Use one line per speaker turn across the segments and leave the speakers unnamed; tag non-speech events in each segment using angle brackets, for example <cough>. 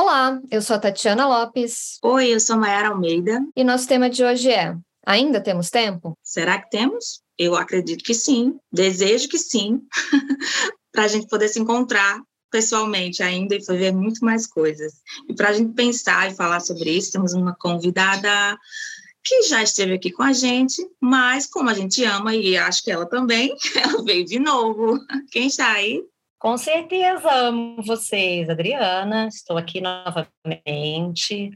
Olá, eu sou a Tatiana Lopes.
Oi, eu sou Mayara Almeida.
E nosso tema de hoje é: Ainda temos tempo?
Será que temos? Eu acredito que sim, desejo que sim, <laughs> para a gente poder se encontrar pessoalmente ainda e fazer muito mais coisas. E para a gente pensar e falar sobre isso, temos uma convidada que já esteve aqui com a gente, mas como a gente ama e acho que ela também, <laughs> ela veio de novo. Quem está aí?
Com certeza amo vocês, Adriana. Estou aqui novamente,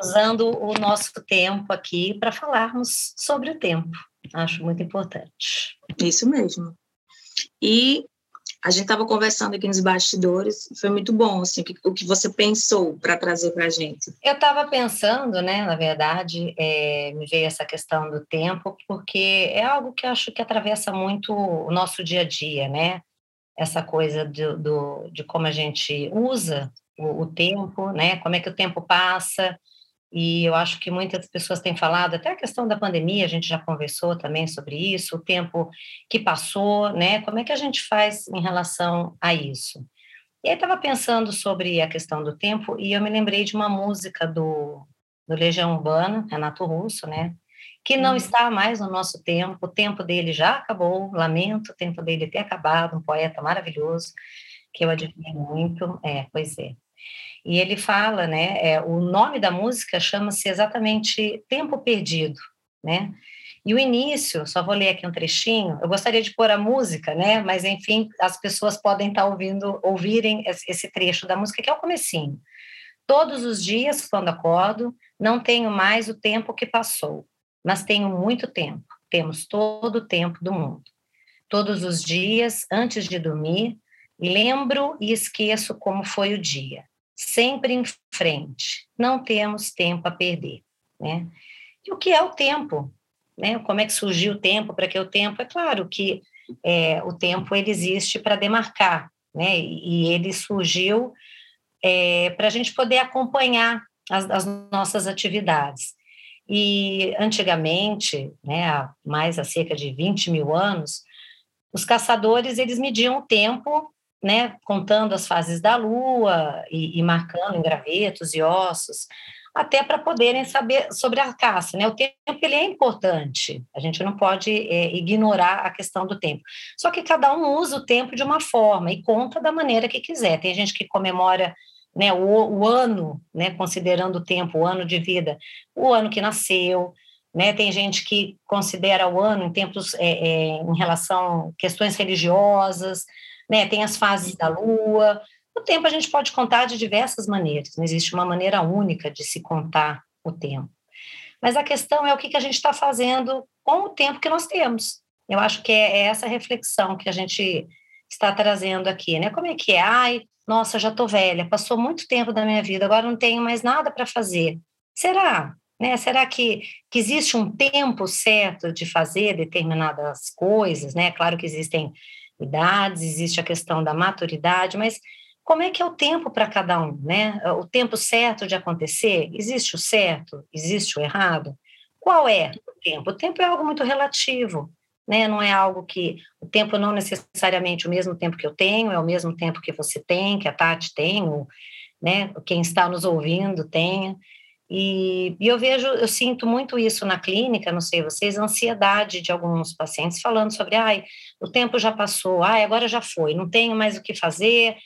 usando o nosso tempo aqui para falarmos sobre o tempo. Acho muito importante.
Isso mesmo. E a gente estava conversando aqui nos bastidores, foi muito bom, assim, o que você pensou para trazer para a gente.
Eu estava pensando, né, na verdade, é, me veio essa questão do tempo, porque é algo que eu acho que atravessa muito o nosso dia a dia, né? Essa coisa do, do, de como a gente usa o, o, tempo, né? Como é que o tempo passa. E eu acho que muitas pessoas têm falado, até a questão da pandemia, a gente já conversou também sobre isso, o tempo que passou, né? Como é que a gente faz em relação a isso? E aí estava pensando sobre a questão do tempo e eu me lembrei de uma música do, do Legião Urbana, Renato Russo, né? Que não uhum. está mais no nosso tempo, o tempo dele já acabou, lamento o tempo dele ter acabado, um poeta maravilhoso, que eu admiro muito, é, pois é. E ele fala, né, é, o nome da música chama-se exatamente Tempo Perdido, né, e o início, só vou ler aqui um trechinho, eu gostaria de pôr a música, né, mas enfim, as pessoas podem estar ouvindo, ouvirem esse trecho da música, que é o comecinho. Todos os dias, quando acordo, não tenho mais o tempo que passou mas tenho muito tempo. Temos todo o tempo do mundo. Todos os dias, antes de dormir, lembro e esqueço como foi o dia. Sempre em frente. Não temos tempo a perder, né? E o que é o tempo? Né? Como é que surgiu o tempo? Para que o tempo? É claro que é, o tempo ele existe para demarcar, né? E ele surgiu é, para a gente poder acompanhar as, as nossas atividades. E antigamente, né, há mais há cerca de 20 mil anos, os caçadores eles mediam o tempo, né, contando as fases da lua e, e marcando em gravetos e ossos, até para poderem saber sobre a caça. Né? O tempo ele é importante, a gente não pode é, ignorar a questão do tempo. Só que cada um usa o tempo de uma forma e conta da maneira que quiser. Tem gente que comemora né, o, o ano, né, considerando o tempo, o ano de vida, o ano que nasceu, né, tem gente que considera o ano em tempos é, é, em relação a questões religiosas, né, tem as fases da lua. O tempo a gente pode contar de diversas maneiras, não existe uma maneira única de se contar o tempo. Mas a questão é o que, que a gente está fazendo com o tempo que nós temos. Eu acho que é, é essa reflexão que a gente está trazendo aqui, né? Como é que é? Ai, nossa, já estou velha, passou muito tempo da minha vida, agora não tenho mais nada para fazer. Será? Né? Será que, que existe um tempo certo de fazer determinadas coisas? Né? Claro que existem idades, existe a questão da maturidade, mas como é que é o tempo para cada um? Né? O tempo certo de acontecer? Existe o certo? Existe o errado? Qual é o tempo? O tempo é algo muito relativo né? Não é algo que o tempo não necessariamente o mesmo tempo que eu tenho, é o mesmo tempo que você tem, que a Tati tem, ou, né? Quem está nos ouvindo tenha. E, e, eu vejo, eu sinto muito isso na clínica, não sei vocês, ansiedade de alguns pacientes falando sobre, ai, o tempo já passou, ai, agora já foi, não tenho mais o que fazer.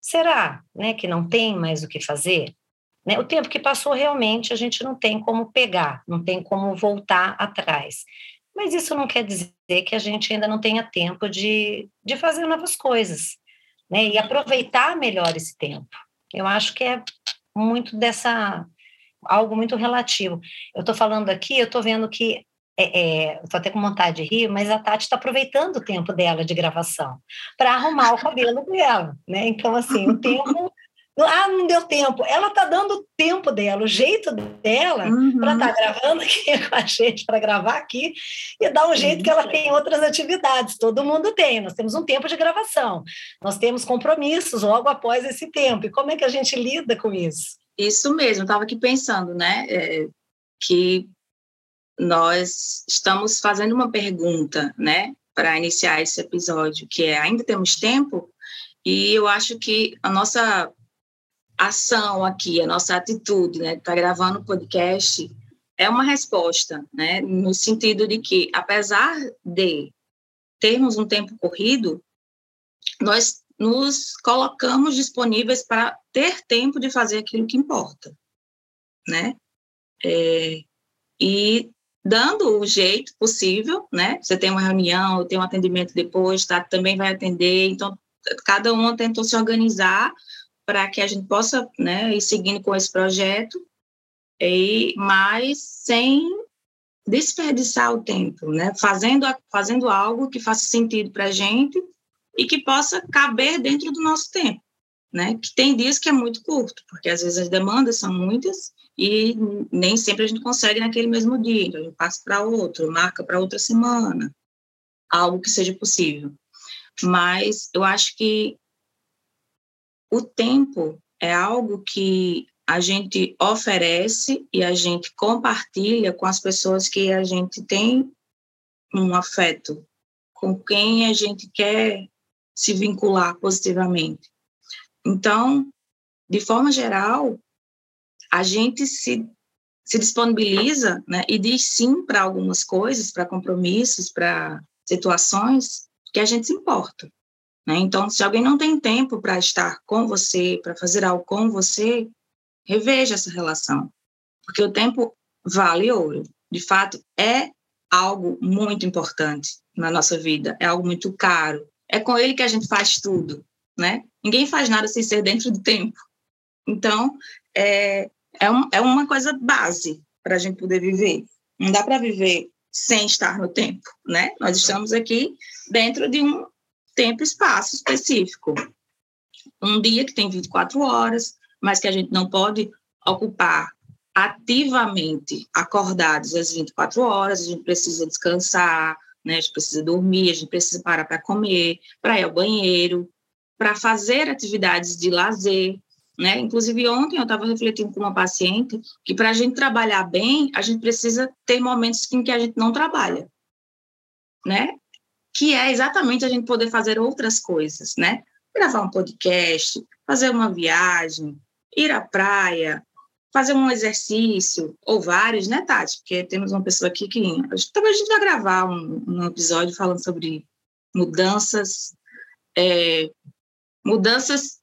Será, né, que não tem mais o que fazer? Né? O tempo que passou realmente a gente não tem como pegar, não tem como voltar atrás. Mas isso não quer dizer que a gente ainda não tenha tempo de, de fazer novas coisas, né? E aproveitar melhor esse tempo. Eu acho que é muito dessa algo muito relativo. Eu estou falando aqui, eu estou vendo que é, é, estou até com vontade de rir, mas a Tati está aproveitando o tempo dela de gravação para arrumar o cabelo dela, né? Então, assim, o tempo ah, não deu tempo. Ela está dando o tempo dela, o jeito dela, uhum. para estar tá gravando aqui <laughs> com a gente, para gravar aqui, e dar um jeito que ela tem outras atividades. Todo mundo tem, nós temos um tempo de gravação, nós temos compromissos logo após esse tempo. E como é que a gente lida com isso?
Isso mesmo, estava aqui pensando, né? É, que nós estamos fazendo uma pergunta, né? Para iniciar esse episódio, que é ainda temos tempo? E eu acho que a nossa ação aqui, a nossa atitude, né, tá gravando o podcast, é uma resposta, né, no sentido de que, apesar de termos um tempo corrido, nós nos colocamos disponíveis para ter tempo de fazer aquilo que importa, né? É, e dando o jeito possível, né? Você tem uma reunião, tem um atendimento depois, tá? Também vai atender, então cada um tentou se organizar para que a gente possa, né, ir seguindo com esse projeto, e mas sem desperdiçar o tempo, né? Fazendo fazendo algo que faça sentido para a gente e que possa caber dentro do nosso tempo, né? Que tem dias que é muito curto, porque às vezes as demandas são muitas e nem sempre a gente consegue naquele mesmo dia, então a gente passa para outro, marca para outra semana, algo que seja possível. Mas eu acho que o tempo é algo que a gente oferece e a gente compartilha com as pessoas que a gente tem um afeto, com quem a gente quer se vincular positivamente. Então, de forma geral, a gente se, se disponibiliza né, e diz sim para algumas coisas, para compromissos, para situações que a gente se importa. Né? Então, se alguém não tem tempo para estar com você, para fazer algo com você, reveja essa relação, porque o tempo vale ouro. De fato, é algo muito importante na nossa vida, é algo muito caro, é com ele que a gente faz tudo, né? Ninguém faz nada sem ser dentro do tempo. Então, é, é, um, é uma coisa base para a gente poder viver. Não dá para viver sem estar no tempo, né? Nós estamos aqui dentro de um tempo e espaço específico. Um dia que tem 24 horas, mas que a gente não pode ocupar ativamente acordados às 24 horas, a gente precisa descansar, né? A gente precisa dormir, a gente precisa parar para comer, para ir ao banheiro, para fazer atividades de lazer, né? Inclusive ontem eu estava refletindo com uma paciente que para a gente trabalhar bem, a gente precisa ter momentos em que a gente não trabalha, né? Que é exatamente a gente poder fazer outras coisas, né? Gravar um podcast, fazer uma viagem, ir à praia, fazer um exercício, ou vários, né, Tati? Porque temos uma pessoa aqui que. Talvez a gente vai gravar um, um episódio falando sobre mudanças. É, mudanças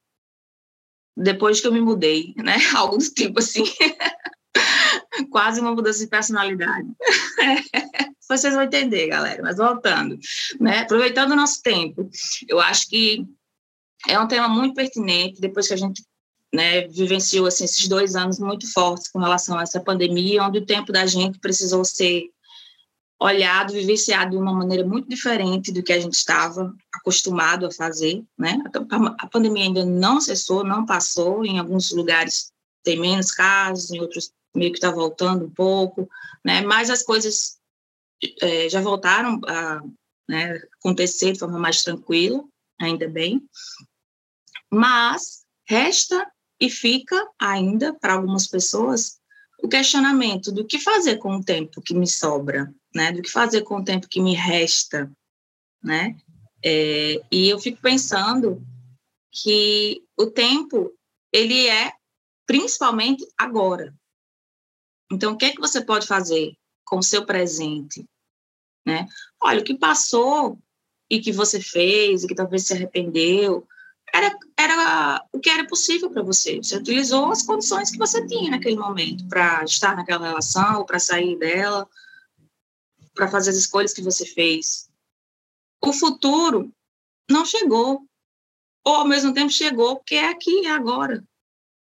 depois que eu me mudei, né? <laughs> Algo do tipo assim. <laughs> Quase uma mudança de personalidade. <laughs> Vocês vão entender, galera. Mas voltando, né? Aproveitando o nosso tempo, eu acho que é um tema muito pertinente. Depois que a gente né, vivenciou assim, esses dois anos muito fortes com relação a essa pandemia, onde o tempo da gente precisou ser olhado, vivenciado de uma maneira muito diferente do que a gente estava acostumado a fazer, né? A pandemia ainda não cessou, não passou, em alguns lugares tem menos casos, em outros meio que está voltando um pouco, né? Mas as coisas é, já voltaram a né, acontecer de forma mais tranquila, ainda bem. Mas resta e fica ainda, para algumas pessoas, o questionamento do que fazer com o tempo que me sobra, né? Do que fazer com o tempo que me resta, né? É, e eu fico pensando que o tempo, ele é principalmente agora. Então, o que é que você pode fazer com o seu presente, né? Olha, o que passou e que você fez e que talvez se arrependeu, era, era o que era possível para você. Você utilizou as condições que você tinha naquele momento para estar naquela relação, para sair dela, para fazer as escolhas que você fez. O futuro não chegou, ou ao mesmo tempo chegou, porque é aqui, é agora.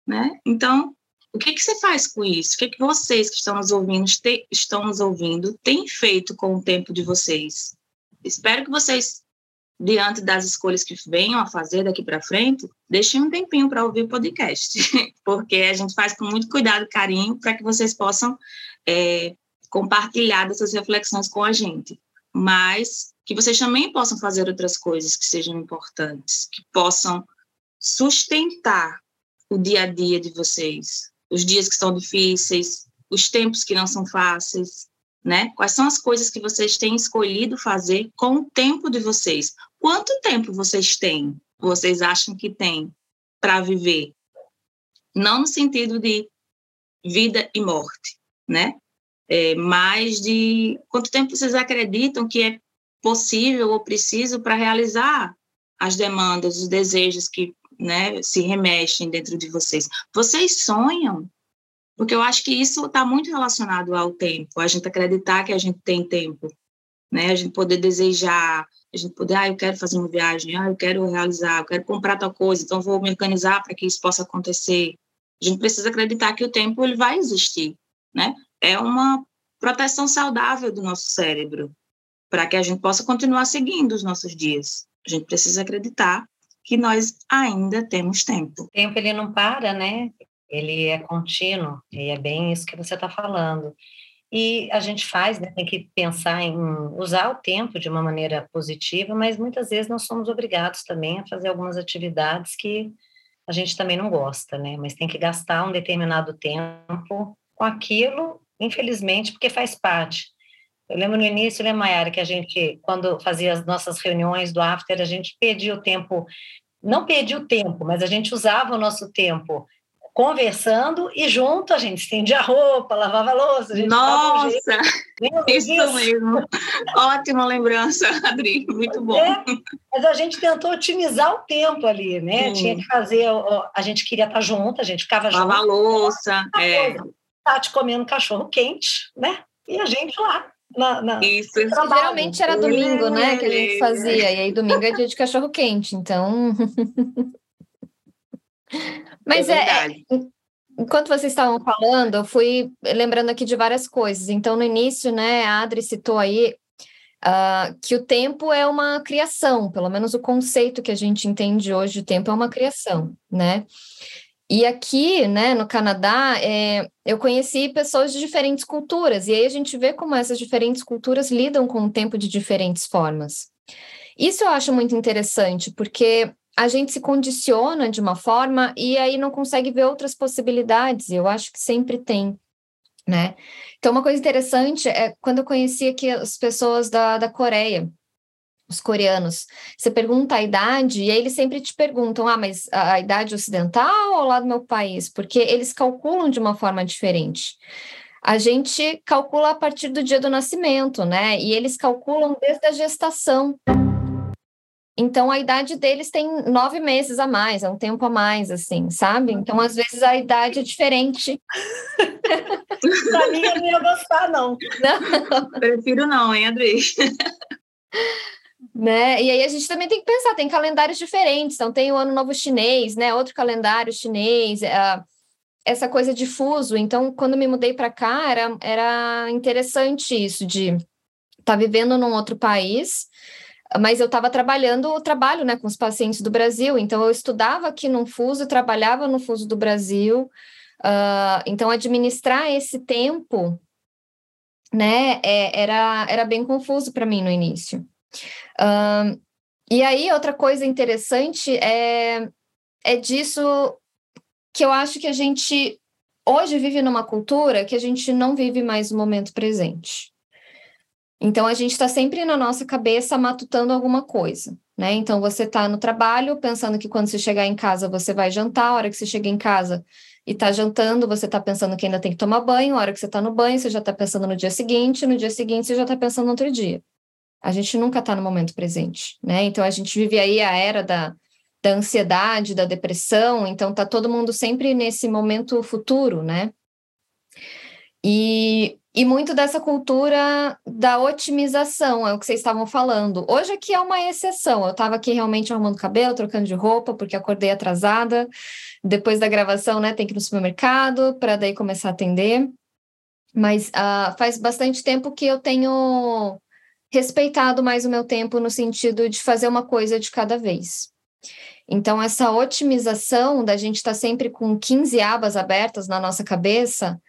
Né? Então, o que, que você faz com isso? O que, que vocês que estão nos ouvindo, estão nos ouvindo, têm feito com o tempo de vocês? Espero que vocês diante das escolhas que venham a fazer daqui para frente, deixem um tempinho para ouvir o podcast, <laughs> porque a gente faz com muito cuidado e carinho para que vocês possam é, compartilhar dessas reflexões com a gente, mas que vocês também possam fazer outras coisas que sejam importantes, que possam sustentar o dia a dia de vocês, os dias que são difíceis, os tempos que não são fáceis, né? Quais são as coisas que vocês têm escolhido fazer com o tempo de vocês? Quanto tempo vocês têm? Vocês acham que têm para viver? não no sentido de vida e morte, né? É, mas de quanto tempo vocês acreditam que é possível ou preciso para realizar as demandas, os desejos que né, se remexem dentro de vocês. Vocês sonham? Porque eu acho que isso está muito relacionado ao tempo, a gente acreditar que a gente tem tempo, né? A gente poder desejar, a gente poder, ah, eu quero fazer uma viagem, ah, eu quero realizar, eu quero comprar tal coisa, então vou me organizar para que isso possa acontecer. A gente precisa acreditar que o tempo ele vai existir, né? É uma proteção saudável do nosso cérebro, para que a gente possa continuar seguindo os nossos dias. A gente precisa acreditar que nós ainda temos tempo.
O tempo ele não para, né? Ele é contínuo, e é bem isso que você está falando. E a gente faz, né, tem que pensar em usar o tempo de uma maneira positiva, mas muitas vezes nós somos obrigados também a fazer algumas atividades que a gente também não gosta, né? Mas tem que gastar um determinado tempo com aquilo, infelizmente, porque faz parte. Eu lembro no início, né, Mayara, que a gente, quando fazia as nossas reuniões do After, a gente perdia o tempo, não perdia o tempo, mas a gente usava o nosso tempo conversando e junto a gente estendia a roupa, lavava a louça.
Nossa, um isso mesmo. Ótima lembrança, Adri, muito bom. É,
mas a gente tentou otimizar o tempo ali, né? Tinha que fazer, a gente queria estar junto, a gente ficava junto.
Lavar a louça, é.
Tati comendo cachorro quente, né? E a gente lá. Na, na,
Isso.
Geralmente era domingo, né, que a gente fazia, e aí domingo é dia de cachorro quente, então <laughs> Mas é, é, é enquanto vocês estavam falando, eu fui lembrando aqui de várias coisas. Então, no início, né, a Adri citou aí uh, que o tempo é uma criação, pelo menos o conceito que a gente entende hoje, o tempo é uma criação, né? E aqui, né, no Canadá, é, eu conheci pessoas de diferentes culturas, e aí a gente vê como essas diferentes culturas lidam com o tempo de diferentes formas. Isso eu acho muito interessante, porque a gente se condiciona de uma forma e aí não consegue ver outras possibilidades. Eu acho que sempre tem, né? Então, uma coisa interessante é quando eu conheci aqui as pessoas da, da Coreia, os coreanos, você pergunta a idade e aí eles sempre te perguntam, ah, mas a, a idade ocidental ou lá do meu país? Porque eles calculam de uma forma diferente. A gente calcula a partir do dia do nascimento, né? E eles calculam desde a gestação. Então, a idade deles tem nove meses a mais, é um tempo a mais, assim, sabe? Então, às vezes, a idade é diferente. <laughs>
pra mim, eu não ia gostar, não. <laughs>
não. Prefiro não, hein, Adri? <laughs>
né? E aí a gente também tem que pensar, tem calendários diferentes, então tem o Ano Novo Chinês, né? Outro calendário chinês, uh, essa coisa de fuso. Então, quando me mudei para cá, era, era interessante isso de estar tá vivendo num outro país, mas eu estava trabalhando o trabalho né, com os pacientes do Brasil, então eu estudava aqui no fuso, trabalhava no fuso do Brasil, uh, então administrar esse tempo né, é, era, era bem confuso para mim no início. E aí, outra coisa interessante é, é disso que eu acho que a gente hoje vive numa cultura que a gente não vive mais o momento presente. Então, a gente está sempre na nossa cabeça matutando alguma coisa, né? Então, você está no trabalho pensando que quando você chegar em casa você vai jantar, a hora que você chega em casa e está jantando, você está pensando que ainda tem que tomar banho, a hora que você está no banho, você já está pensando no dia seguinte, no dia seguinte você já está pensando no outro dia. A gente nunca está no momento presente, né? Então, a gente vive aí a era da, da ansiedade, da depressão, então tá todo mundo sempre nesse momento futuro, né? E e muito dessa cultura da otimização, é o que vocês estavam falando. Hoje aqui é uma exceção. Eu estava aqui realmente arrumando cabelo, trocando de roupa, porque acordei atrasada. Depois da gravação, né, tem que ir no supermercado para daí começar a atender. Mas uh, faz bastante tempo que eu tenho respeitado mais o meu tempo no sentido de fazer uma coisa de cada vez. Então, essa otimização da gente estar tá sempre com 15 abas abertas na nossa cabeça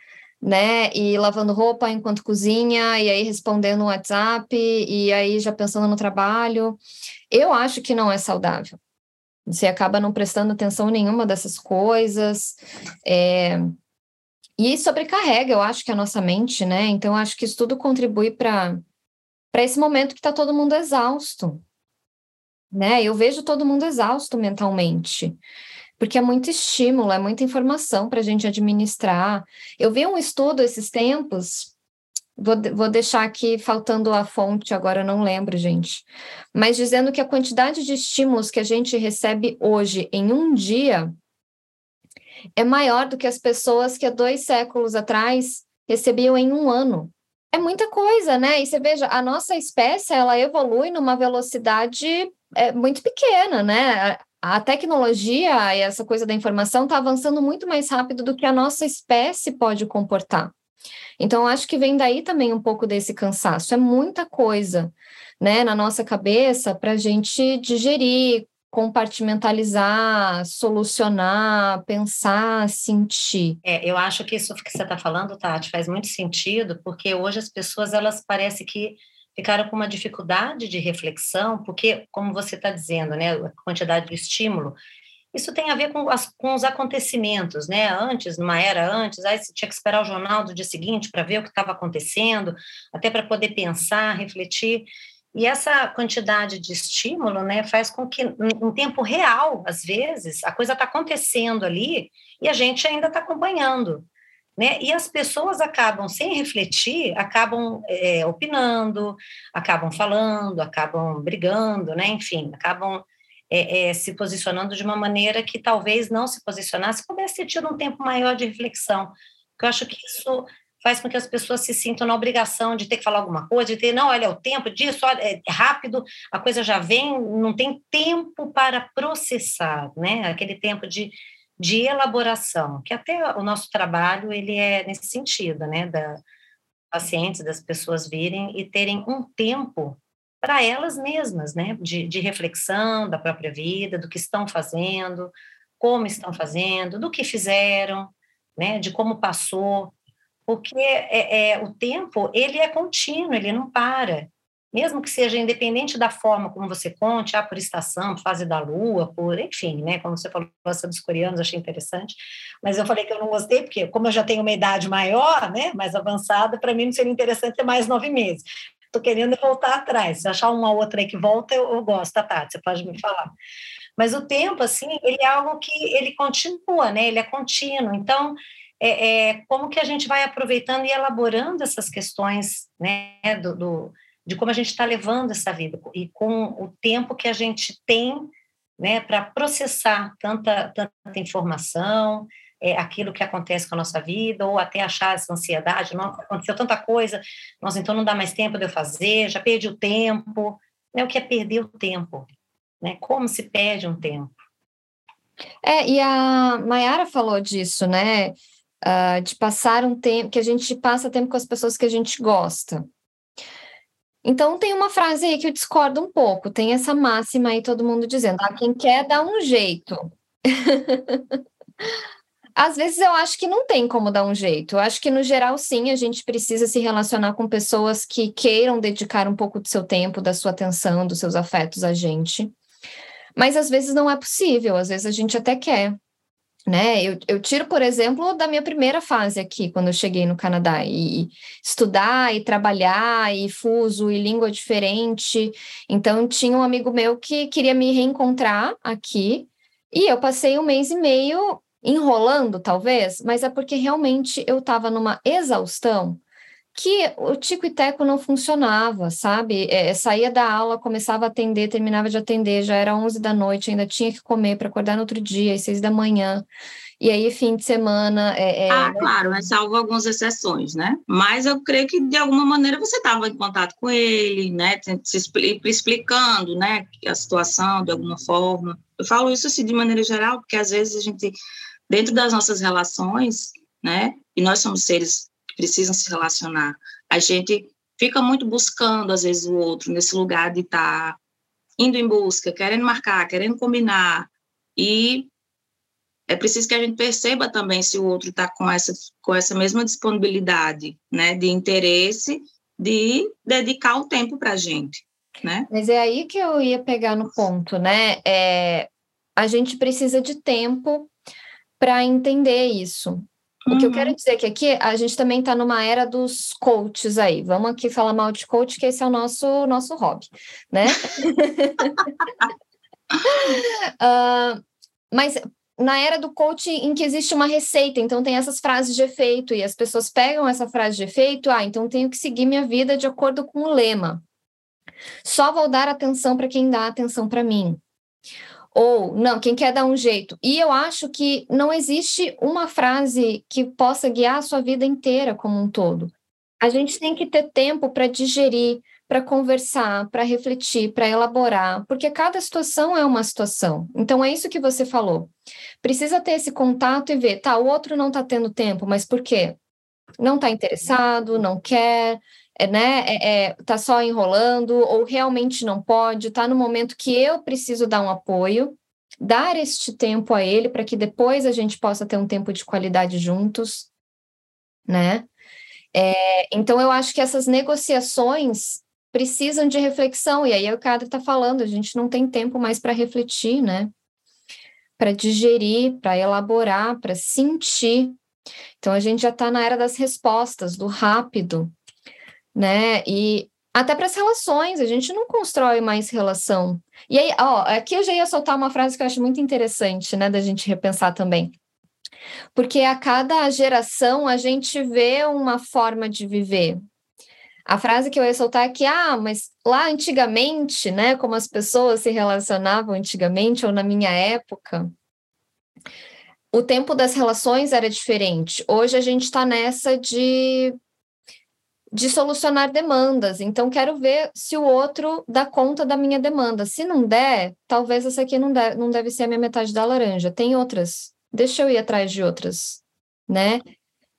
né? E lavando roupa enquanto cozinha, e aí respondendo no WhatsApp, e aí já pensando no trabalho. Eu acho que não é saudável. Você acaba não prestando atenção nenhuma dessas coisas. É... E sobrecarrega, eu acho que a nossa mente, né? Então, acho que isso tudo contribui para esse momento que está todo mundo exausto. Né? Eu vejo todo mundo exausto mentalmente porque é muito estímulo, é muita informação para a gente administrar. Eu vi um estudo esses tempos, vou, vou deixar aqui faltando a fonte, agora não lembro, gente, mas dizendo que a quantidade de estímulos que a gente recebe hoje em um dia é maior do que as pessoas que há dois séculos atrás recebiam em um ano. É muita coisa, né? E você veja, a nossa espécie ela evolui numa velocidade é, muito pequena, né? A tecnologia e essa coisa da informação está avançando muito mais rápido do que a nossa espécie pode comportar. Então, acho que vem daí também um pouco desse cansaço. É muita coisa, né, na nossa cabeça para a gente digerir, compartimentalizar, solucionar, pensar, sentir.
É, eu acho que isso que você está falando, Tati, faz muito sentido, porque hoje as pessoas, elas parece que ficaram com uma dificuldade de reflexão, porque, como você está dizendo, né, a quantidade de estímulo, isso tem a ver com, as, com os acontecimentos, né? Antes, numa era antes, aí você tinha que esperar o jornal do dia seguinte para ver o que estava acontecendo, até para poder pensar, refletir. E essa quantidade de estímulo né, faz com que, em tempo real, às vezes, a coisa está acontecendo ali e a gente ainda está acompanhando. Né? E as pessoas acabam, sem refletir, acabam é, opinando, acabam falando, acabam brigando, né? enfim, acabam é, é, se posicionando de uma maneira que talvez não se posicionasse, pudesse ter tido um tempo maior de reflexão. Eu acho que isso faz com que as pessoas se sintam na obrigação de ter que falar alguma coisa, de ter, não, olha, é o tempo disso, olha, é rápido, a coisa já vem, não tem tempo para processar, né? Aquele tempo de, de elaboração, que até o nosso trabalho, ele é nesse sentido, né? Da pacientes, das pessoas virem e terem um tempo para elas mesmas, né? De, de reflexão da própria vida, do que estão fazendo, como estão fazendo, do que fizeram, né? De como passou, porque é, é, o tempo ele é contínuo, ele não para. Mesmo que seja independente da forma como você conte, ah, por estação, por fase da lua, por, enfim, né, como você falou, essa dos coreanos, achei interessante, mas eu falei que eu não gostei, porque como eu já tenho uma idade maior, né, mais avançada, para mim não seria interessante ter mais nove meses. Estou querendo voltar atrás, se achar uma outra aí que volta, eu, eu gosto, tá, Tati, você pode me falar. Mas o tempo, assim, ele é algo que ele continua, né, ele é contínuo, então é, é, como que a gente vai aproveitando e elaborando essas questões, né, do, do de como a gente está levando essa vida e com o tempo que a gente tem, né, para processar tanta, tanta informação, é, aquilo que acontece com a nossa vida, ou até achar essa ansiedade, não, aconteceu tanta coisa, nós então não dá mais tempo de eu fazer, já perdi o tempo, né, o que é perder o tempo, né, como se perde um tempo.
É, e a Mayara falou disso, né, uh, de passar um tempo, que a gente passa tempo com as pessoas que a gente gosta. Então, tem uma frase aí que eu discordo um pouco, tem essa máxima aí, todo mundo dizendo, ah, quem quer dá um jeito. <laughs> Às vezes eu acho que não tem como dar um jeito. Eu acho que, no geral, sim, a gente precisa se relacionar com pessoas que queiram dedicar um pouco do seu tempo, da sua atenção, dos seus afetos a gente. Mas às vezes não é possível, às vezes a gente até quer né? Eu, eu tiro, por exemplo, da minha primeira fase aqui, quando eu cheguei no Canadá, e estudar, e trabalhar, e fuso, e língua diferente. Então, tinha um amigo meu que queria me reencontrar aqui, e eu passei um mês e meio enrolando, talvez, mas é porque realmente eu estava numa exaustão que o tico e teco não funcionava, sabe? É, saía da aula, começava a atender, terminava de atender, já era 11 da noite, ainda tinha que comer para acordar no outro dia, às 6 da manhã. E aí, fim de semana. É,
é... Ah, claro, é salvo algumas exceções, né? Mas eu creio que, de alguma maneira, você estava em contato com ele, né? Se explicando, né? A situação, de alguma forma. Eu falo isso, assim, de maneira geral, porque às vezes a gente, dentro das nossas relações, né? E nós somos seres precisam se relacionar. A gente fica muito buscando, às vezes, o outro nesse lugar de estar tá indo em busca, querendo marcar, querendo combinar. E é preciso que a gente perceba também se o outro está com essa, com essa mesma disponibilidade, né, de interesse, de dedicar o tempo para a gente, né?
Mas é aí que eu ia pegar no ponto, né? É, a gente precisa de tempo para entender isso. O que eu quero uhum. dizer é que aqui a gente também está numa era dos coaches aí. Vamos aqui falar mal de coach, que esse é o nosso, nosso hobby, né? uh, <laughs> mas na era do coaching em que existe uma receita, então tem essas frases de efeito, e as pessoas pegam essa frase de efeito, ah, então tenho que seguir minha vida de acordo com o lema. Só vou dar atenção para quem dá atenção para mim. Ou, não, quem quer dar um jeito. E eu acho que não existe uma frase que possa guiar a sua vida inteira como um todo. A gente tem que ter tempo para digerir, para conversar, para refletir, para elaborar, porque cada situação é uma situação. Então é isso que você falou. Precisa ter esse contato e ver, tá, o outro não está tendo tempo, mas por quê? Não está interessado, não quer, é, né? É, é, tá só enrolando, ou realmente não pode, está no momento que eu preciso dar um apoio, dar este tempo a ele para que depois a gente possa ter um tempo de qualidade juntos, né? É, então eu acho que essas negociações precisam de reflexão, e aí o que a Adri está falando, a gente não tem tempo mais para refletir, né? Para digerir, para elaborar, para sentir. Então a gente já está na era das respostas, do rápido, né? E até para as relações, a gente não constrói mais relação. E aí, ó, aqui eu já ia soltar uma frase que eu acho muito interessante, né, da gente repensar também. Porque a cada geração a gente vê uma forma de viver. A frase que eu ia soltar é que, ah, mas lá antigamente, né, como as pessoas se relacionavam antigamente, ou na minha época, o tempo das relações era diferente. Hoje a gente está nessa de, de solucionar demandas. Então, quero ver se o outro dá conta da minha demanda. Se não der, talvez essa aqui não, deve, não deve ser a minha metade da laranja. Tem outras. Deixa eu ir atrás de outras, né?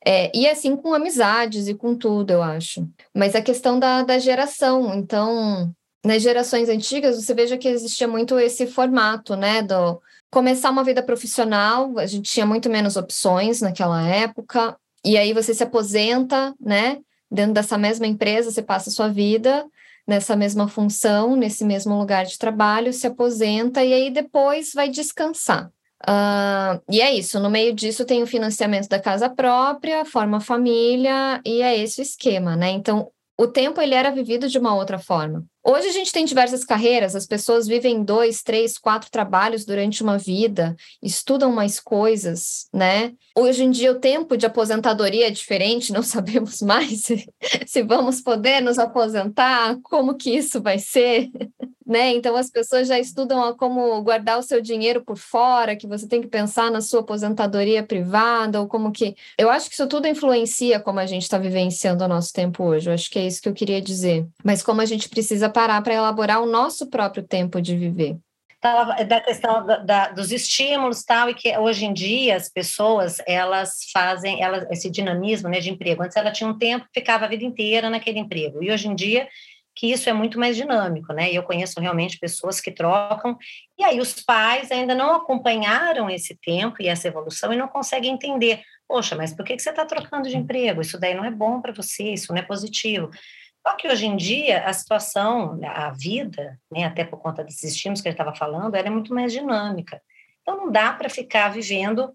É, e assim com amizades e com tudo, eu acho. Mas a questão da, da geração, então, nas gerações antigas, você veja que existia muito esse formato, né, do começar uma vida profissional, a gente tinha muito menos opções naquela época, e aí você se aposenta, né, dentro dessa mesma empresa, você passa a sua vida nessa mesma função, nesse mesmo lugar de trabalho, se aposenta e aí depois vai descansar. Uh, e é isso, no meio disso tem o financiamento da casa própria, forma família, e é esse o esquema, né? Então, o tempo ele era vivido de uma outra forma. Hoje a gente tem diversas carreiras, as pessoas vivem dois, três, quatro trabalhos durante uma vida, estudam mais coisas, né? Hoje em dia o tempo de aposentadoria é diferente, não <laughs> sabemos mais se, se vamos poder nos aposentar, como que isso vai ser né? Então as pessoas já estudam como guardar o seu dinheiro por fora, que você tem que pensar na sua aposentadoria privada, ou como que. Eu acho que isso tudo influencia como a gente está vivenciando o nosso tempo hoje. Eu acho que é isso que eu queria dizer. Mas como a gente precisa parar para elaborar o nosso próprio tempo de viver
da questão da, da, dos estímulos tal e que hoje em dia as pessoas elas fazem elas, esse dinamismo né, de emprego antes ela tinha um tempo ficava a vida inteira naquele emprego e hoje em dia que isso é muito mais dinâmico, né? E eu conheço realmente pessoas que trocam, e aí os pais ainda não acompanharam esse tempo e essa evolução e não conseguem entender. Poxa, mas por que, você está trocando de emprego? Isso daí não é bom para você, isso não é positivo. Só que hoje em dia a situação, a vida, né, até por conta desses estímulos que ele estava falando, ela é muito mais dinâmica. Então não dá para ficar vivendo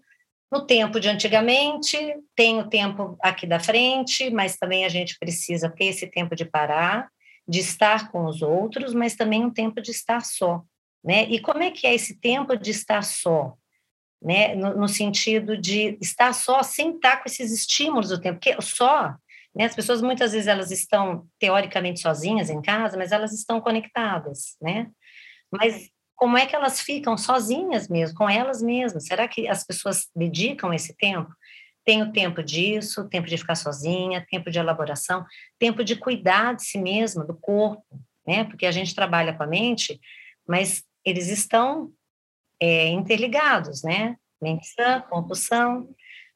no tempo de antigamente, tem o tempo aqui da frente, mas também a gente precisa ter esse tempo de parar de estar com os outros, mas também um tempo de estar só, né? E como é que é esse tempo de estar só, né? No, no sentido de estar só sem estar com esses estímulos do tempo, porque só, né? As pessoas muitas vezes elas estão teoricamente sozinhas em casa, mas elas estão conectadas, né? Mas como é que elas ficam sozinhas mesmo, com elas mesmas? Será que as pessoas dedicam esse tempo? Tenho tempo disso, tempo de ficar sozinha, tempo de elaboração, tempo de cuidar de si mesma, do corpo, né? Porque a gente trabalha com a mente, mas eles estão é, interligados, né? Mente sã, compulsão,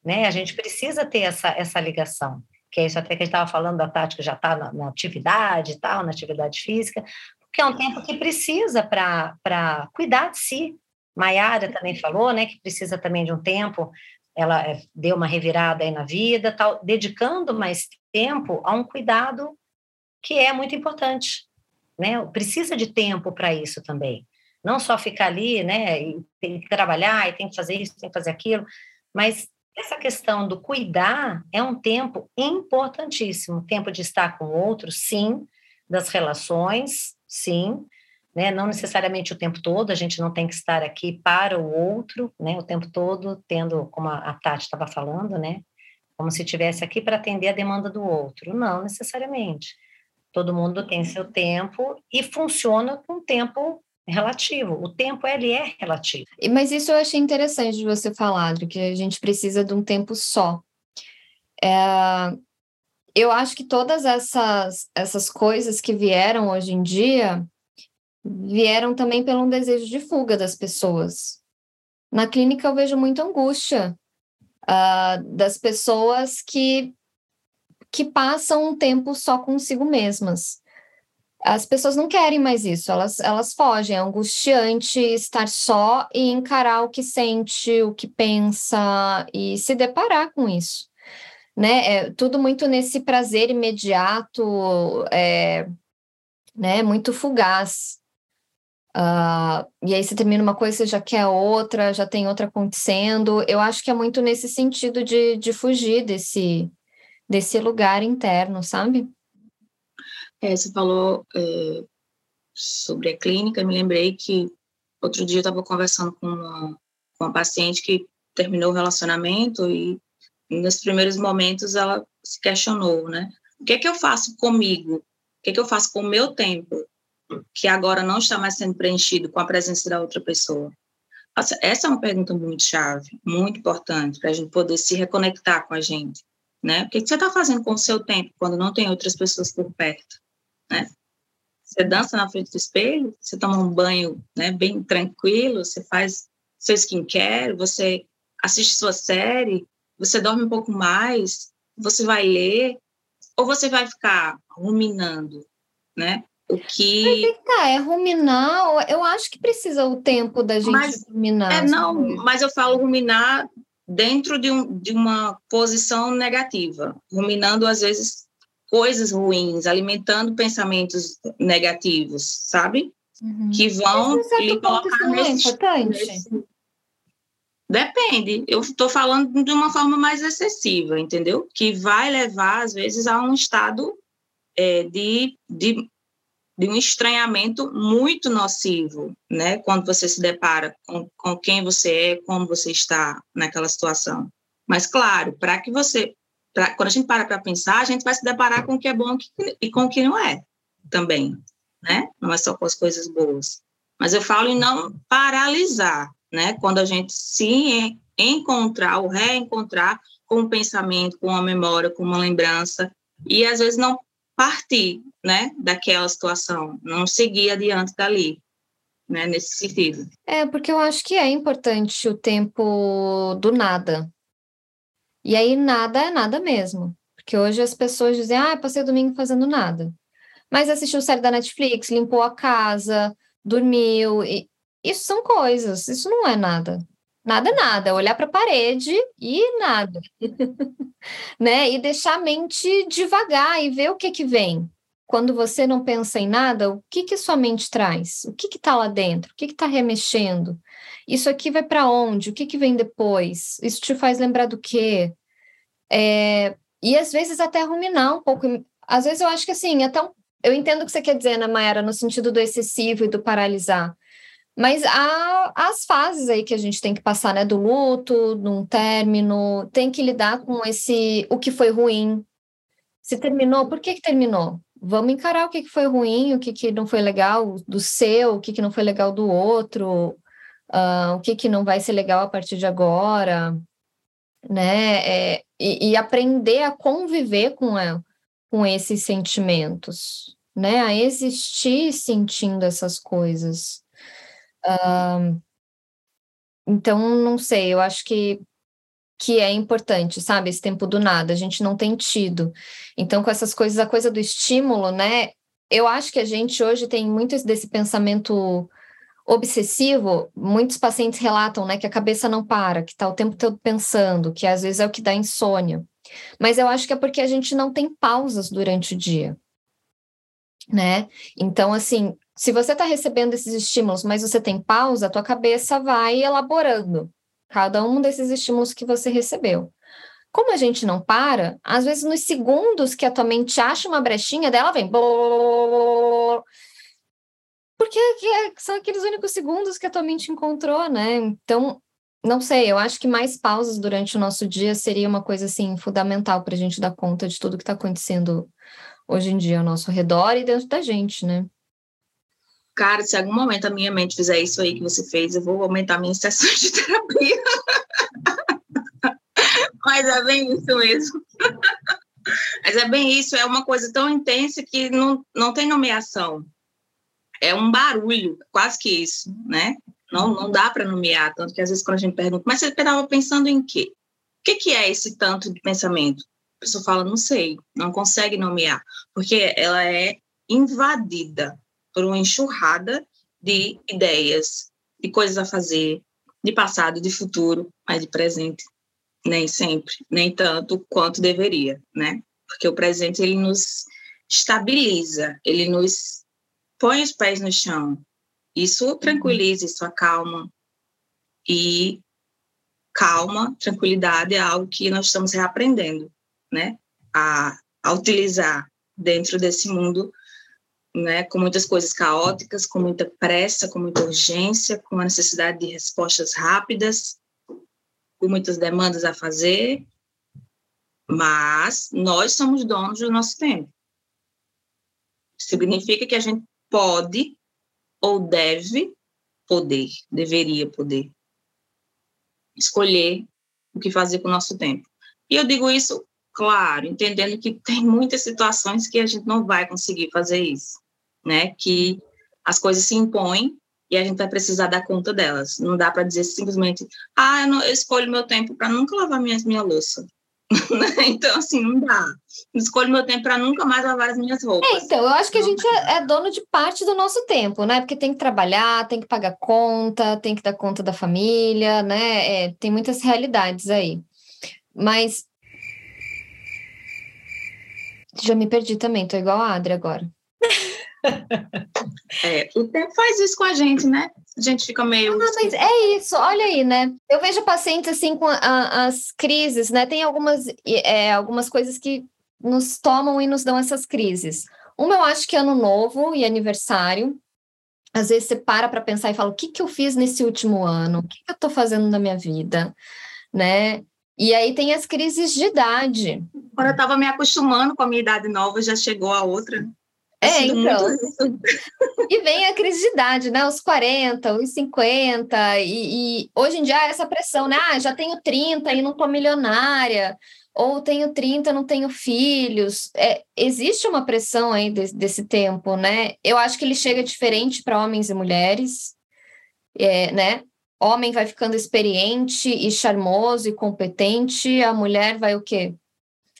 né? A gente precisa ter essa, essa ligação, que é isso até que a gente estava falando da tática, já está na, na, atividade e tal, na atividade física, porque é um tempo que precisa para cuidar de si. Maiara também falou, né, que precisa também de um tempo ela é, deu uma revirada aí na vida, tal, dedicando mais tempo a um cuidado que é muito importante, né? Precisa de tempo para isso também. Não só ficar ali, né? E tem que trabalhar, e tem que fazer isso, tem que fazer aquilo, mas essa questão do cuidar é um tempo importantíssimo. Tempo de estar com o outro, sim, das relações, sim, né? Não necessariamente o tempo todo, a gente não tem que estar aqui para o outro, né? O tempo todo tendo, como a Tati estava falando, né? Como se estivesse aqui para atender a demanda do outro. Não necessariamente. Todo mundo tem seu tempo e funciona com tempo relativo. O tempo ele é relativo.
Mas isso eu achei interessante de você falar, que a gente precisa de um tempo só. É, eu acho que todas essas, essas coisas que vieram hoje em dia vieram também pelo um desejo de fuga das pessoas. Na clínica eu vejo muita angústia uh, das pessoas que, que passam um tempo só consigo mesmas. As pessoas não querem mais isso, elas, elas fogem. É angustiante estar só e encarar o que sente, o que pensa e se deparar com isso. Né? É tudo muito nesse prazer imediato, é, né? muito fugaz. Uh, e aí você termina uma coisa, você já quer outra, já tem outra acontecendo. Eu acho que é muito nesse sentido de, de fugir desse, desse lugar interno, sabe?
É, você falou é, sobre a clínica, me lembrei que outro dia eu estava conversando com uma, com uma paciente que terminou o relacionamento e nos primeiros momentos ela se questionou, né? O que é que eu faço comigo? O que é que eu faço com o meu tempo? Que agora não está mais sendo preenchido com a presença da outra pessoa? Essa é uma pergunta muito chave, muito importante, para a gente poder se reconectar com a gente, né? O que você está fazendo com o seu tempo quando não tem outras pessoas por perto, né? Você dança na frente do espelho, você toma um banho, né, bem tranquilo, você faz seu skincare, você assiste sua série, você dorme um pouco mais, você vai ler, ou você vai ficar ruminando, né? O que.
Mas tá, é ruminar, eu acho que precisa o tempo da gente mas, ruminar.
É, não, mas eu falo ruminar dentro de, um, de uma posição negativa, ruminando às vezes coisas ruins, alimentando pensamentos negativos, sabe? Uhum. Que vão lhe colocar
nesse, é importante. Nesse...
Depende. Eu estou falando de uma forma mais excessiva, entendeu? Que vai levar, às vezes, a um estado é, de, de de um estranhamento muito nocivo, né? Quando você se depara com, com quem você é, como você está naquela situação. Mas, claro, para que você. Pra, quando a gente para para pensar, a gente vai se deparar com o que é bom e com o que não é também, né? Não é só com as coisas boas. Mas eu falo em não paralisar, né? Quando a gente se encontrar ou reencontrar com um pensamento, com uma memória, com uma lembrança, e às vezes não partir, né, daquela situação, não seguir adiante dali, né, nesse sentido.
É, porque eu acho que é importante o tempo do nada. E aí nada é nada mesmo. Porque hoje as pessoas dizem, ah, passei o domingo fazendo nada. Mas assistiu série da Netflix, limpou a casa, dormiu. E... Isso são coisas, isso não é nada. Nada, nada. Olhar para a parede e nada. né? E deixar a mente devagar e ver o que que vem. Quando você não pensa em nada, o que que sua mente traz? O que está lá dentro? O que que está remexendo? Isso aqui vai para onde? O que que vem depois? Isso te faz lembrar do quê? É... E às vezes até ruminar um pouco. Às vezes eu acho que assim, até um... eu entendo o que você quer dizer, Ana Mayara, no sentido do excessivo e do paralisar. Mas há as fases aí que a gente tem que passar, né? Do luto, num término, tem que lidar com esse o que foi ruim. Se terminou, por que, que terminou? Vamos encarar o que, que foi ruim, o que, que não foi legal do seu, o que, que não foi legal do outro, uh, o que, que não vai ser legal a partir de agora, né? É, e, e, aprender a conviver com, a, com esses sentimentos, né? A existir sentindo essas coisas. Então, não sei, eu acho que, que é importante, sabe? Esse tempo do nada, a gente não tem tido. Então, com essas coisas, a coisa do estímulo, né? Eu acho que a gente hoje tem muito desse pensamento obsessivo. Muitos pacientes relatam, né, que a cabeça não para, que está o tempo todo pensando, que às vezes é o que dá insônia. Mas eu acho que é porque a gente não tem pausas durante o dia né? Então, assim, se você está recebendo esses estímulos, mas você tem pausa, a tua cabeça vai elaborando cada um desses estímulos que você recebeu. Como a gente não para, às vezes nos segundos que a tua mente acha uma brechinha dela, vem. Por porque é, são aqueles únicos segundos que a tua mente encontrou, né? Então, não sei, eu acho que mais pausas durante o nosso dia seria uma coisa assim fundamental para a gente dar conta de tudo que está acontecendo hoje em dia ao nosso redor e dentro da gente, né?
Cara, se algum momento a minha mente fizer isso aí que você fez, eu vou aumentar minhas sessões de <laughs> terapia. Mas é bem isso mesmo. Mas é bem isso, é uma coisa tão intensa que não, não tem nomeação. É um barulho, quase que isso, né? Não, não dá para nomear, tanto que às vezes quando a gente pergunta, mas você estava pensando em quê? O que, que é esse tanto de pensamento? A pessoa fala, não sei, não consegue nomear, porque ela é invadida por uma enxurrada de ideias, de coisas a fazer, de passado, de futuro, mas de presente nem sempre, nem tanto quanto deveria, né? Porque o presente ele nos estabiliza, ele nos põe os pés no chão. Isso uhum. tranquiliza, isso acalma. E calma, tranquilidade é algo que nós estamos reaprendendo, né? A, a utilizar dentro desse mundo né, com muitas coisas caóticas, com muita pressa, com muita urgência, com a necessidade de respostas rápidas, com muitas demandas a fazer, mas nós somos donos do nosso tempo. Significa que a gente pode ou deve poder, deveria poder escolher o que fazer com o nosso tempo. E eu digo isso, claro, entendendo que tem muitas situações que a gente não vai conseguir fazer isso né? Que as coisas se impõem e a gente vai precisar dar conta delas. Não dá para dizer simplesmente, ah, eu, não, eu escolho meu tempo para nunca lavar minha, minha louça. <laughs> então, assim, não dá. Escolho meu tempo para nunca mais lavar as minhas roupas.
É, então, eu acho que a gente é, é, dono de parte do nosso tempo, né? Porque tem que trabalhar, tem que pagar conta, tem que dar conta da família, né? É, tem muitas realidades aí. Mas. Já me perdi também, tô igual a Adri agora.
É, o tempo faz isso com a gente, né? A gente fica meio.
Ah, mas é isso, olha aí, né? Eu vejo pacientes assim com a, as crises, né? Tem algumas, é, algumas coisas que nos tomam e nos dão essas crises. Uma, eu acho que é ano novo e aniversário. Às vezes você para para pensar e fala: o que, que eu fiz nesse último ano? O que, que eu estou fazendo na minha vida? Né? E aí tem as crises de idade.
Quando eu estava me acostumando com a minha idade nova, já chegou a outra.
É, então. e vem a crise de idade, né? Os 40, os 50, e, e hoje em dia essa pressão, né? Ah, já tenho 30 e não tô milionária, ou tenho 30 não tenho filhos. É, existe uma pressão aí desse, desse tempo, né? Eu acho que ele chega diferente para homens e mulheres, é, né? Homem vai ficando experiente e charmoso e competente, a mulher vai o quê?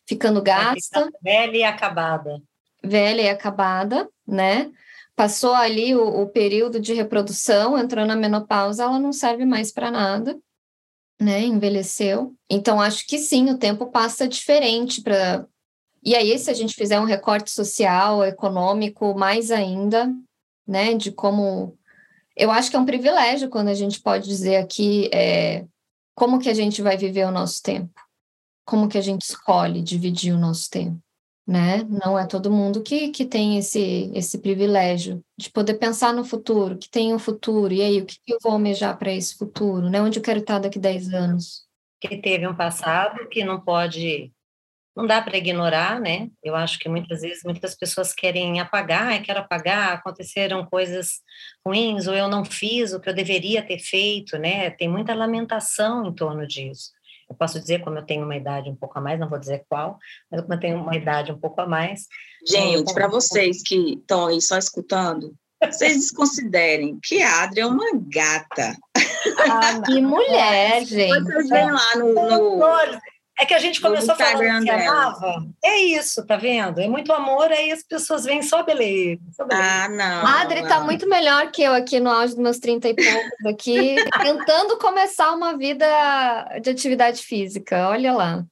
Ficando gasta.
Velha e acabada
velha e acabada, né? Passou ali o, o período de reprodução, entrou na menopausa, ela não serve mais para nada, né? Envelheceu. Então, acho que sim, o tempo passa diferente para. E aí, se a gente fizer um recorte social, econômico, mais ainda, né? De como. Eu acho que é um privilégio quando a gente pode dizer aqui é, como que a gente vai viver o nosso tempo, como que a gente escolhe dividir o nosso tempo né? Não é todo mundo que, que tem esse, esse privilégio de poder pensar no futuro, que tem um futuro, e aí, o que eu vou almejar para esse futuro, né? Onde eu quero estar daqui a 10 anos?
Que teve um passado que não pode, não dá para ignorar, né? Eu acho que muitas vezes muitas pessoas querem apagar, quero apagar, aconteceram coisas ruins, ou eu não fiz o que eu deveria ter feito, né? Tem muita lamentação em torno disso. Eu posso dizer como eu tenho uma idade um pouco a mais, não vou dizer qual, mas como eu tenho uma idade um pouco a mais.
Gente, para vocês que estão aí só escutando, vocês desconsiderem que a Adri é uma gata.
Ah, que mulher, <laughs> gente.
Vocês veem lá no, no,
é que a gente começou falando que amava. É isso, tá vendo? É muito amor, aí as pessoas vêm só beleza. Só beleza.
Ah, não.
A Adri tá muito melhor que eu aqui no auge dos meus 30 e poucos aqui, <laughs> tentando começar uma vida de atividade física. Olha lá.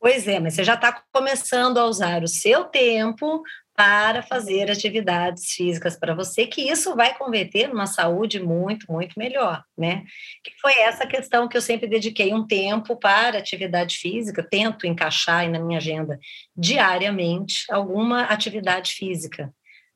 Pois é, mas você já está começando a usar o seu tempo para fazer atividades físicas para você, que isso vai converter numa saúde muito, muito melhor, né? Que foi essa questão que eu sempre dediquei um tempo para atividade física, tento encaixar na minha agenda diariamente alguma atividade física,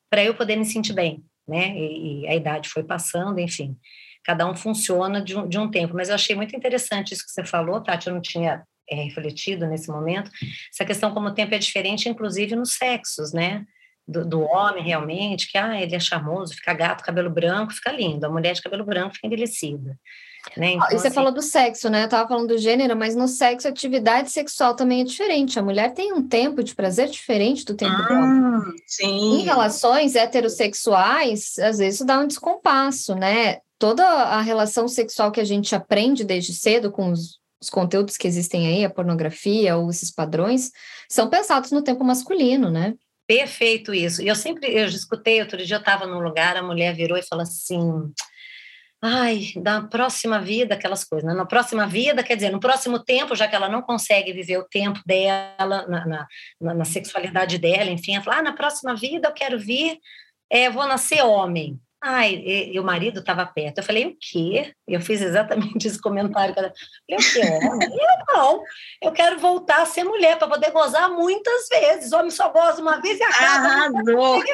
para eu poder me sentir bem, né? E, e a idade foi passando, enfim cada um funciona de um, de um tempo. Mas eu achei muito interessante isso que você falou, Tati, eu não tinha é, refletido nesse momento, essa questão como o tempo é diferente, inclusive nos sexos, né? Do, do, homem realmente, que ah, ele é charmoso, fica gato, cabelo branco, fica lindo. A mulher de cabelo branco fica envelhecida. Né?
Então, e você assim... falou do sexo, né? Eu estava falando do gênero, mas no sexo a atividade sexual também é diferente. A mulher tem um tempo de prazer diferente do tempo ah, dela.
Sim.
Em relações heterossexuais, às vezes isso dá um descompasso, né? Toda a relação sexual que a gente aprende desde cedo com os os conteúdos que existem aí, a pornografia ou esses padrões, são pensados no tempo masculino, né?
Perfeito isso. E eu sempre, eu escutei, outro dia eu estava num lugar, a mulher virou e falou assim, ai, da próxima vida, aquelas coisas, né? Na próxima vida, quer dizer, no próximo tempo, já que ela não consegue viver o tempo dela, na, na, na sexualidade dela, enfim, ela falou, ah, na próxima vida eu quero vir, é, vou nascer homem. Ai, e, e, o marido estava perto. Eu falei, o quê? Eu fiz exatamente <laughs> esse comentário. Eu falei, o quê? eu não, eu quero voltar a ser mulher para poder gozar muitas vezes. Homem só goza uma vez e acaba.
Arrasou! <laughs>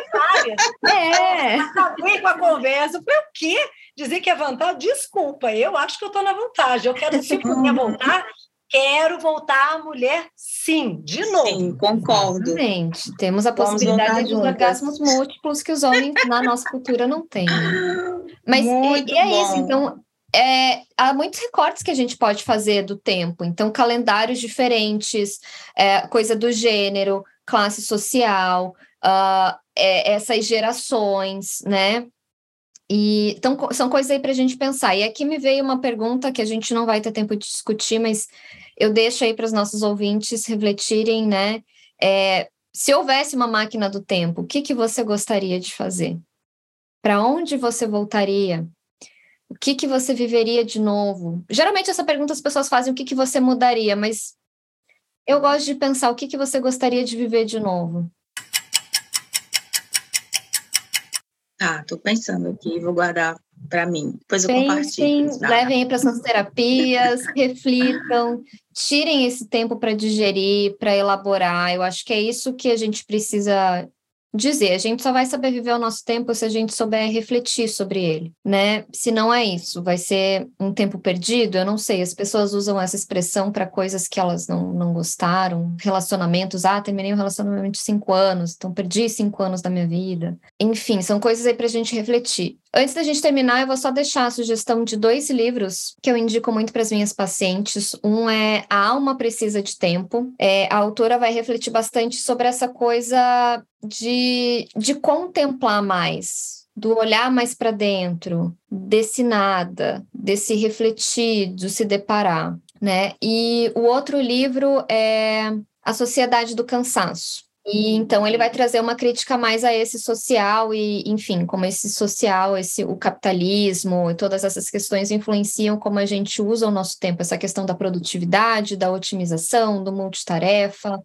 É. Acabei com a conversa. Eu falei, o quê? Dizer que é vantagem? Desculpa, eu acho que eu estou na vantagem. Eu quero, se eu voltar, quero voltar a mulher, sim, de novo. Sim,
concordo.
Exatamente. Temos a possibilidade de orgasmos múltiplos que os homens na nossa cultura não têm. Mas e, e, é isso, então. É, há muitos recortes que a gente pode fazer do tempo, então calendários diferentes, é, coisa do gênero, classe social, uh, é, essas gerações, né? E, então, são coisas aí para a gente pensar. E aqui me veio uma pergunta que a gente não vai ter tempo de discutir, mas eu deixo aí para os nossos ouvintes refletirem, né? É, se houvesse uma máquina do tempo, o que, que você gostaria de fazer? Para onde você voltaria? O que, que você viveria de novo? Geralmente essa pergunta as pessoas fazem o que, que você mudaria, mas eu gosto de pensar o que, que você gostaria de viver de novo.
Tá, tô pensando aqui, vou guardar para mim. Depois eu Pensem, compartilho.
Tá? Levem para suas terapias, <laughs> reflitam, tirem esse tempo para digerir, para elaborar. Eu acho que é isso que a gente precisa dizer, a gente só vai saber viver o nosso tempo se a gente souber refletir sobre ele, né? Se não é isso, vai ser um tempo perdido, eu não sei, as pessoas usam essa expressão para coisas que elas não, não gostaram, relacionamentos, ah, terminei um relacionamento de cinco anos, então perdi cinco anos da minha vida. Enfim, são coisas aí para a gente refletir. Antes da gente terminar, eu vou só deixar a sugestão de dois livros que eu indico muito para as minhas pacientes. Um é A Alma Precisa de Tempo. É, a autora vai refletir bastante sobre essa coisa de, de contemplar mais, do olhar mais para dentro, desse nada, desse refletir, de se deparar, né? E o outro livro é A Sociedade do Cansaço. E então ele vai trazer uma crítica mais a esse social e, enfim, como esse social, esse o capitalismo e todas essas questões influenciam como a gente usa o nosso tempo, essa questão da produtividade, da otimização, do multitarefa.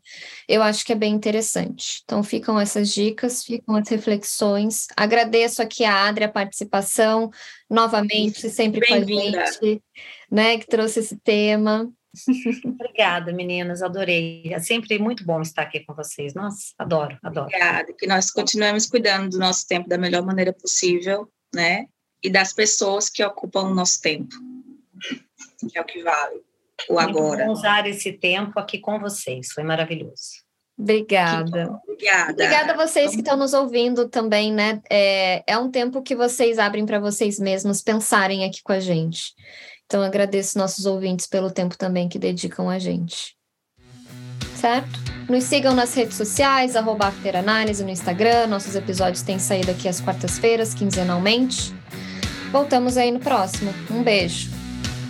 Eu acho que é bem interessante. Então ficam essas dicas, ficam as reflexões. Agradeço aqui a Adri a participação novamente, sempre com a gente, né, que trouxe esse tema. <laughs>
Obrigada, meninas, adorei. É sempre muito bom estar aqui com vocês. Nossa, adoro, adoro.
Obrigada, que nós continuemos cuidando do nosso tempo da melhor maneira possível, né? E das pessoas que ocupam o nosso tempo, que é o que vale, o agora.
Vamos usar esse tempo aqui com vocês, foi maravilhoso.
Obrigada.
Obrigada.
Obrigada a vocês que estão nos ouvindo também, né? É, é um tempo que vocês abrem para vocês mesmos pensarem aqui com a gente. Então, agradeço nossos ouvintes pelo tempo também que dedicam a gente. Certo? Nos sigam nas redes sociais, arroba Afteranálise no Instagram. Nossos episódios têm saído aqui às quartas-feiras, quinzenalmente. Voltamos aí no próximo. Um beijo.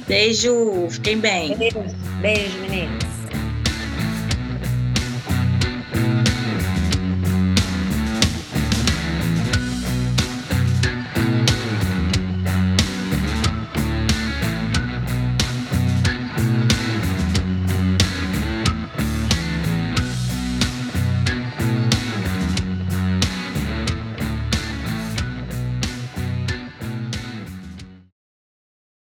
Beijo, fiquem bem.
Beijo, beijo meninas.